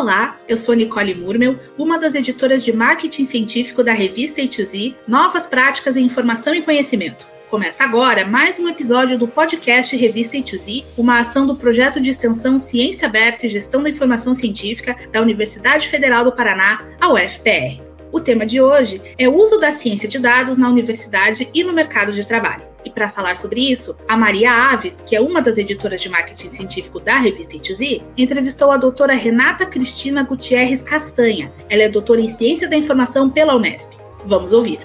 Olá, eu sou Nicole Murmel, uma das editoras de marketing científico da revista A2Z, Novas Práticas em Informação e Conhecimento. Começa agora mais um episódio do podcast Revista A2Z, uma ação do projeto de extensão Ciência Aberta e Gestão da Informação Científica da Universidade Federal do Paraná, a UFPR. O tema de hoje é o uso da ciência de dados na universidade e no mercado de trabalho. E para falar sobre isso, a Maria Aves, que é uma das editoras de marketing científico da revista A2Z, entrevistou a doutora Renata Cristina Gutierrez Castanha. Ela é doutora em Ciência da Informação pela Unesp. Vamos ouvir.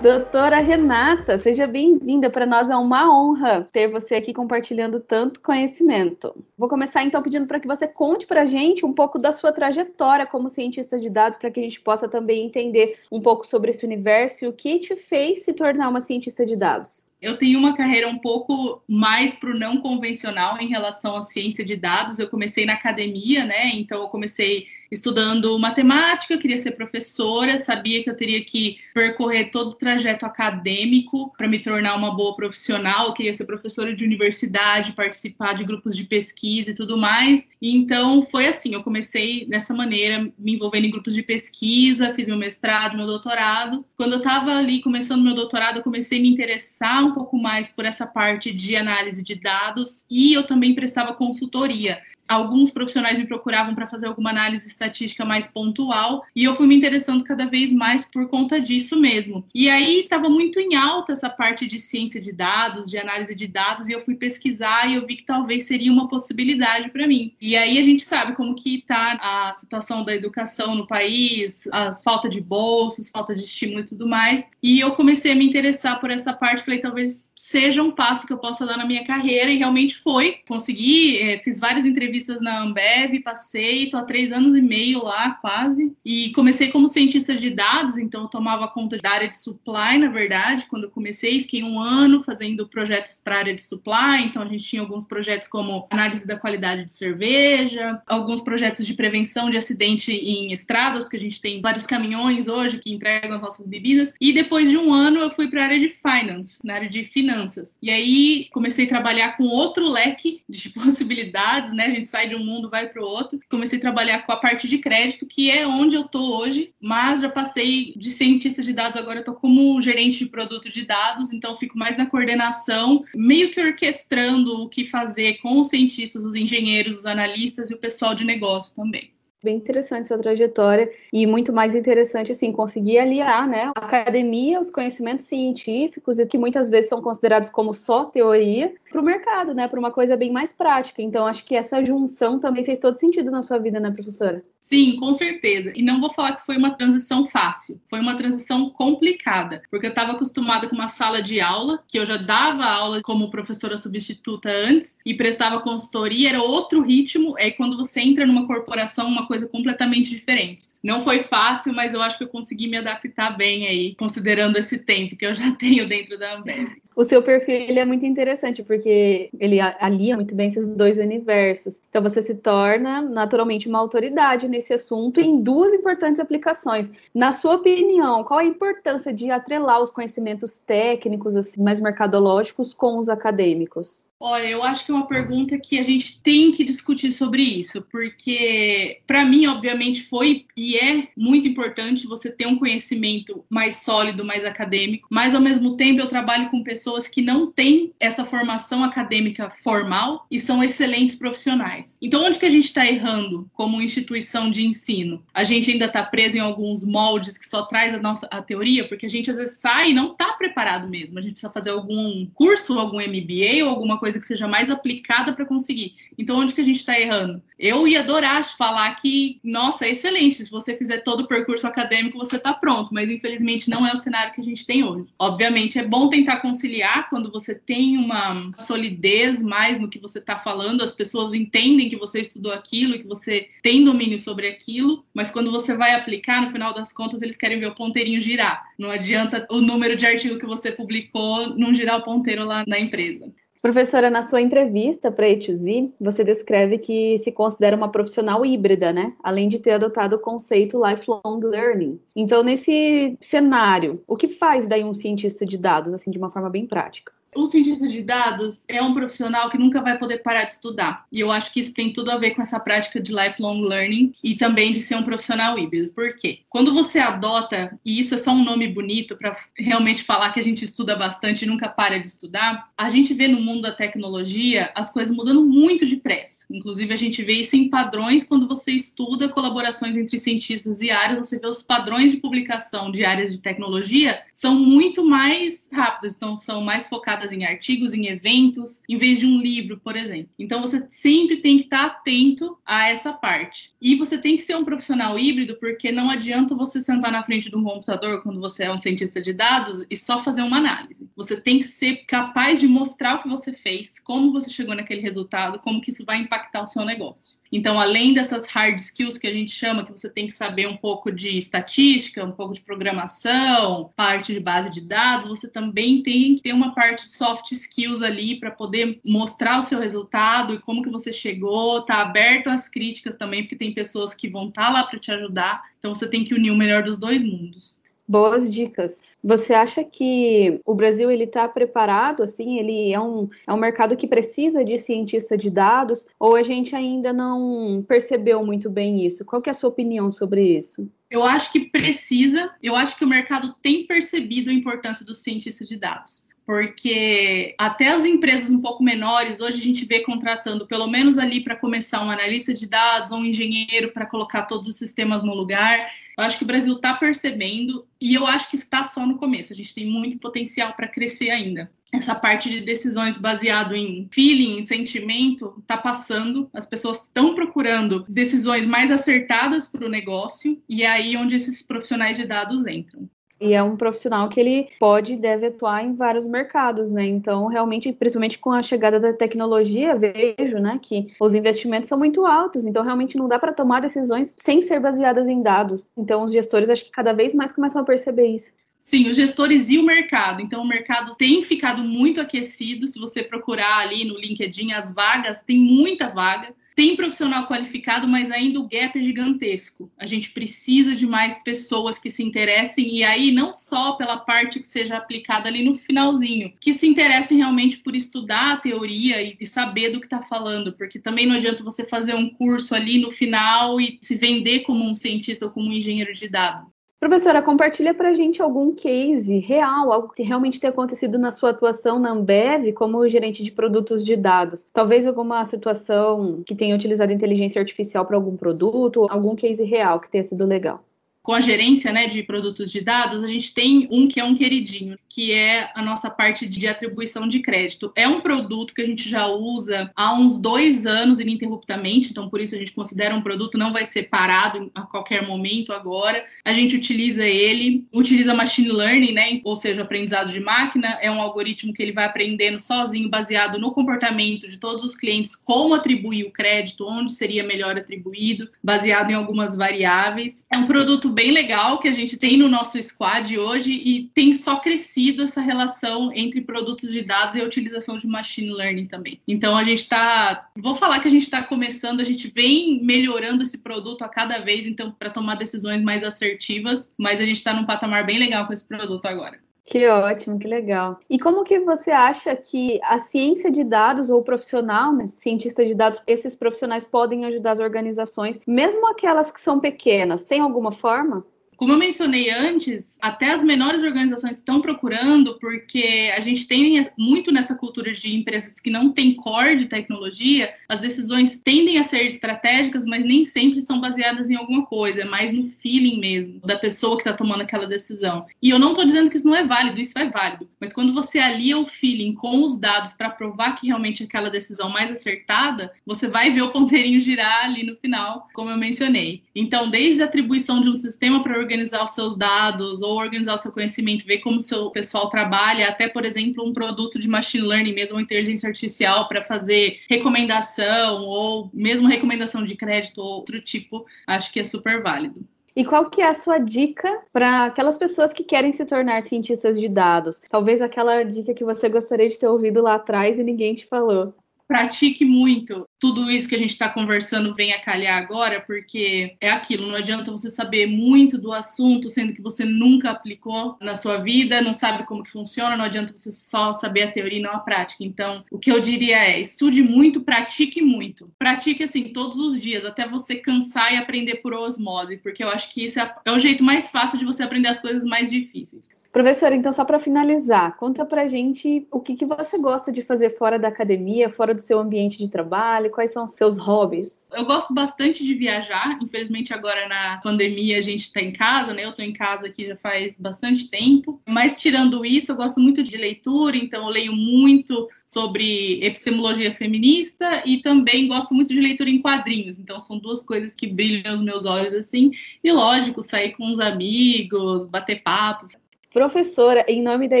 Doutora Renata, seja bem-vinda. Para nós é uma honra ter você aqui compartilhando tanto conhecimento. Vou começar então pedindo para que você conte para a gente um pouco da sua trajetória como cientista de dados, para que a gente possa também entender um pouco sobre esse universo e o que te fez se tornar uma cientista de dados. Eu tenho uma carreira um pouco mais para o não convencional em relação à ciência de dados. Eu comecei na academia, né? Então eu comecei estudando matemática, queria ser professora, sabia que eu teria que percorrer todo o trajeto acadêmico para me tornar uma boa profissional, eu queria ser professora de universidade, participar de grupos de pesquisa e tudo mais. E então foi assim, eu comecei dessa maneira, me envolvendo em grupos de pesquisa, fiz meu mestrado, meu doutorado. Quando eu estava ali começando meu doutorado, eu comecei a me interessar um pouco mais por essa parte de análise de dados e eu também prestava consultoria alguns profissionais me procuravam para fazer alguma análise estatística mais pontual e eu fui me interessando cada vez mais por conta disso mesmo. E aí estava muito em alta essa parte de ciência de dados, de análise de dados e eu fui pesquisar e eu vi que talvez seria uma possibilidade para mim. E aí a gente sabe como que está a situação da educação no país, a falta de bolsas, falta de estímulo e tudo mais. E eu comecei a me interessar por essa parte, falei talvez seja um passo que eu possa dar na minha carreira e realmente foi. Consegui, é, fiz várias entrevistas entrevistas na Ambev, passei, tô há três anos e meio lá, quase. E comecei como cientista de dados, então eu tomava conta da área de supply, na verdade, quando eu comecei. Fiquei um ano fazendo projetos para a área de supply, então a gente tinha alguns projetos como análise da qualidade de cerveja, alguns projetos de prevenção de acidente em estradas, porque a gente tem vários caminhões hoje que entregam as nossas bebidas. E depois de um ano eu fui para a área de finance, na área de finanças. E aí comecei a trabalhar com outro leque de possibilidades, né? A gente sai de um mundo, vai para o outro. Comecei a trabalhar com a parte de crédito, que é onde eu estou hoje, mas já passei de cientista de dados, agora eu estou como gerente de produto de dados, então fico mais na coordenação, meio que orquestrando o que fazer com os cientistas, os engenheiros, os analistas e o pessoal de negócio também bem interessante sua trajetória e muito mais interessante assim conseguir aliar né a academia os conhecimentos científicos e que muitas vezes são considerados como só teoria para o mercado né para uma coisa bem mais prática. Então acho que essa junção também fez todo sentido na sua vida né professora Sim, com certeza. E não vou falar que foi uma transição fácil. Foi uma transição complicada, porque eu estava acostumada com uma sala de aula, que eu já dava aula como professora substituta antes e prestava consultoria, era outro ritmo. É quando você entra numa corporação, uma coisa completamente diferente. Não foi fácil, mas eu acho que eu consegui me adaptar bem aí, considerando esse tempo que eu já tenho dentro da Ambev. O seu perfil ele é muito interessante porque ele alia muito bem esses dois universos. Então você se torna naturalmente uma autoridade nesse assunto em duas importantes aplicações. Na sua opinião, qual a importância de atrelar os conhecimentos técnicos assim, mais mercadológicos com os acadêmicos? Olha, eu acho que é uma pergunta que a gente tem que discutir sobre isso, porque para mim, obviamente, foi e é muito importante você ter um conhecimento mais sólido, mais acadêmico, mas ao mesmo tempo eu trabalho com pessoas que não têm essa formação acadêmica formal e são excelentes profissionais. Então, onde que a gente está errando como instituição de ensino? A gente ainda está preso em alguns moldes que só traz a nossa a teoria, porque a gente às vezes sai e não está preparado mesmo. A gente precisa fazer algum curso, algum MBA ou alguma coisa coisa que seja mais aplicada para conseguir. Então, onde que a gente está errando? Eu ia adorar falar que, nossa, é excelente, se você fizer todo o percurso acadêmico, você está pronto, mas infelizmente não é o cenário que a gente tem hoje. Obviamente, é bom tentar conciliar quando você tem uma solidez mais no que você está falando, as pessoas entendem que você estudou aquilo, que você tem domínio sobre aquilo, mas quando você vai aplicar, no final das contas, eles querem ver o ponteirinho girar. Não adianta o número de artigo que você publicou não girar o ponteiro lá na empresa. Professora, na sua entrevista para a E2Z, você descreve que se considera uma profissional híbrida, né? Além de ter adotado o conceito lifelong learning. Então, nesse cenário, o que faz daí um cientista de dados, assim, de uma forma bem prática? O cientista de dados é um profissional que nunca vai poder parar de estudar. E eu acho que isso tem tudo a ver com essa prática de lifelong learning e também de ser um profissional híbrido. Por quê? Quando você adota, e isso é só um nome bonito para realmente falar que a gente estuda bastante e nunca para de estudar, a gente vê no mundo da tecnologia as coisas mudando muito depressa. Inclusive, a gente vê isso em padrões quando você estuda colaborações entre cientistas e áreas, você vê os padrões de publicação de áreas de tecnologia são muito mais rápidos, então são mais focados em artigos, em eventos, em vez de um livro, por exemplo. Então você sempre tem que estar atento a essa parte. E você tem que ser um profissional híbrido, porque não adianta você sentar na frente de um computador quando você é um cientista de dados e só fazer uma análise. Você tem que ser capaz de mostrar o que você fez, como você chegou naquele resultado, como que isso vai impactar o seu negócio. Então, além dessas hard skills que a gente chama, que você tem que saber um pouco de estatística, um pouco de programação, parte de base de dados, você também tem que ter uma parte de soft skills ali para poder mostrar o seu resultado e como que você chegou, tá aberto às críticas também, porque tem pessoas que vão estar tá lá para te ajudar. Então, você tem que unir o melhor dos dois mundos. Boas dicas. Você acha que o Brasil ele está preparado? Assim, ele é um, é um mercado que precisa de cientista de dados? Ou a gente ainda não percebeu muito bem isso? Qual é a sua opinião sobre isso? Eu acho que precisa. Eu acho que o mercado tem percebido a importância dos cientistas de dados porque até as empresas um pouco menores, hoje a gente vê contratando pelo menos ali para começar um analista de dados, um engenheiro para colocar todos os sistemas no lugar. Eu acho que o Brasil está percebendo e eu acho que está só no começo. A gente tem muito potencial para crescer ainda. Essa parte de decisões baseado em feeling, em sentimento, está passando. As pessoas estão procurando decisões mais acertadas para o negócio e é aí onde esses profissionais de dados entram. E é um profissional que ele pode e deve atuar em vários mercados, né? Então, realmente, principalmente com a chegada da tecnologia, vejo, né, que os investimentos são muito altos. Então, realmente não dá para tomar decisões sem ser baseadas em dados. Então, os gestores acho que cada vez mais começam a perceber isso. Sim, os gestores e o mercado. Então, o mercado tem ficado muito aquecido. Se você procurar ali no LinkedIn as vagas, tem muita vaga. Tem profissional qualificado, mas ainda o gap é gigantesco. A gente precisa de mais pessoas que se interessem, e aí não só pela parte que seja aplicada ali no finalzinho, que se interessem realmente por estudar a teoria e, saber do que está falando, porque também não adianta você fazer um curso ali no final e se vender como um cientista ou como um engenheiro de dados. Professora, compartilha para a gente algum case real, algo que realmente tenha acontecido na sua atuação na Ambev como gerente de produtos de dados. Talvez alguma situação que tenha utilizado inteligência artificial para algum produto, algum case real que tenha sido legal com a gerência né, de produtos de dados, a gente tem um que é um queridinho, que é a nossa parte de atribuição de crédito. É um produto que a gente já usa há uns dois anos ininterruptamente, então por isso a gente considera um produto, não vai ser parado a qualquer momento agora. A gente utiliza ele, utiliza machine learning, né, ou seja, aprendizado de máquina, é um algoritmo que ele vai aprendendo sozinho, baseado no comportamento de todos os clientes, como atribuir o crédito, onde seria melhor atribuído, baseado em algumas variáveis. É um produto bem legal que a gente tem no nosso squad hoje e tem só crescido essa relação entre produtos de dados e a utilização de machine learning também. Então a gente está, vou falar que a gente está começando, a gente vem melhorando esse produto a cada vez, então para tomar decisões mais assertivas, mas a gente está num patamar bem legal com esse produto agora. Que ótimo, que legal. E como que você acha que a ciência de dados ou o profissional, né, cientista de dados, esses profissionais podem ajudar as organizações, mesmo aquelas que são pequenas? Tem alguma forma? Como eu mencionei antes, até as menores organizações estão procurando, porque a gente tem muito nessa cultura de empresas que não têm core de tecnologia, as decisões tendem a ser estratégicas, mas nem sempre são baseadas em alguma coisa, é mais no feeling mesmo da pessoa que está tomando aquela decisão. E eu não estou dizendo que isso não é válido, isso é válido, mas quando você alia o feeling com os dados para provar que realmente aquela decisão mais acertada, você vai ver o ponteirinho girar ali no final, como eu mencionei. Então, desde a atribuição de um sistema para organizar os seus dados ou organizar o seu conhecimento, ver como o seu pessoal trabalha, até, por exemplo, um produto de machine learning, mesmo inteligência artificial para fazer recomendação ou mesmo recomendação de crédito ou outro tipo, acho que é super válido. E qual que é a sua dica para aquelas pessoas que querem se tornar cientistas de dados? Talvez aquela dica que você gostaria de ter ouvido lá atrás e ninguém te falou pratique muito. Tudo isso que a gente está conversando vem a calhar agora, porque é aquilo, não adianta você saber muito do assunto, sendo que você nunca aplicou na sua vida, não sabe como que funciona, não adianta você só saber a teoria e não a prática. Então, o que eu diria é, estude muito, pratique muito. Pratique, assim, todos os dias, até você cansar e aprender por osmose, porque eu acho que isso é, é o jeito mais fácil de você aprender as coisas mais difíceis. Professora, então só para finalizar, conta pra gente o que, que você gosta de fazer fora da academia, fora do seu ambiente de trabalho, quais são os seus hobbies? Eu gosto bastante de viajar. Infelizmente, agora na pandemia a gente está em casa, né? Eu estou em casa aqui já faz bastante tempo. Mas tirando isso, eu gosto muito de leitura, então eu leio muito sobre epistemologia feminista e também gosto muito de leitura em quadrinhos. Então são duas coisas que brilham os meus olhos assim. E lógico, sair com os amigos, bater papo. Professora, em nome da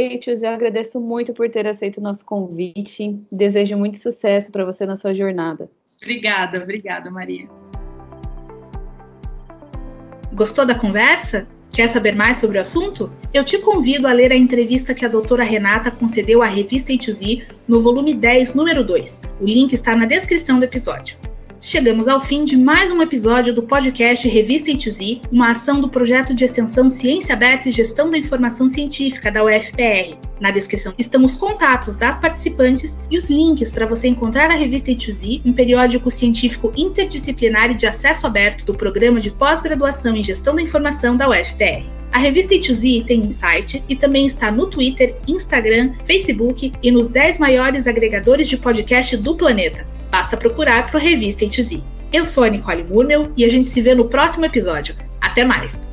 EITUZ, eu agradeço muito por ter aceito o nosso convite. Desejo muito sucesso para você na sua jornada. Obrigada, obrigada, Maria. Gostou da conversa? Quer saber mais sobre o assunto? Eu te convido a ler a entrevista que a doutora Renata concedeu à revista A2Z no volume 10, número 2. O link está na descrição do episódio. Chegamos ao fim de mais um episódio do podcast Revista A2Z, uma ação do projeto de extensão Ciência Aberta e Gestão da Informação Científica da UFPR. Na descrição estão os contatos das participantes e os links para você encontrar a revista A2Z, um periódico científico interdisciplinar e de acesso aberto do programa de pós-graduação em Gestão da Informação da UFPR. A revista A2Z tem um site e também está no Twitter, Instagram, Facebook e nos 10 maiores agregadores de podcast do planeta. Basta procurar por Revista A2Z. Eu sou a Nicole Murmel e a gente se vê no próximo episódio. Até mais!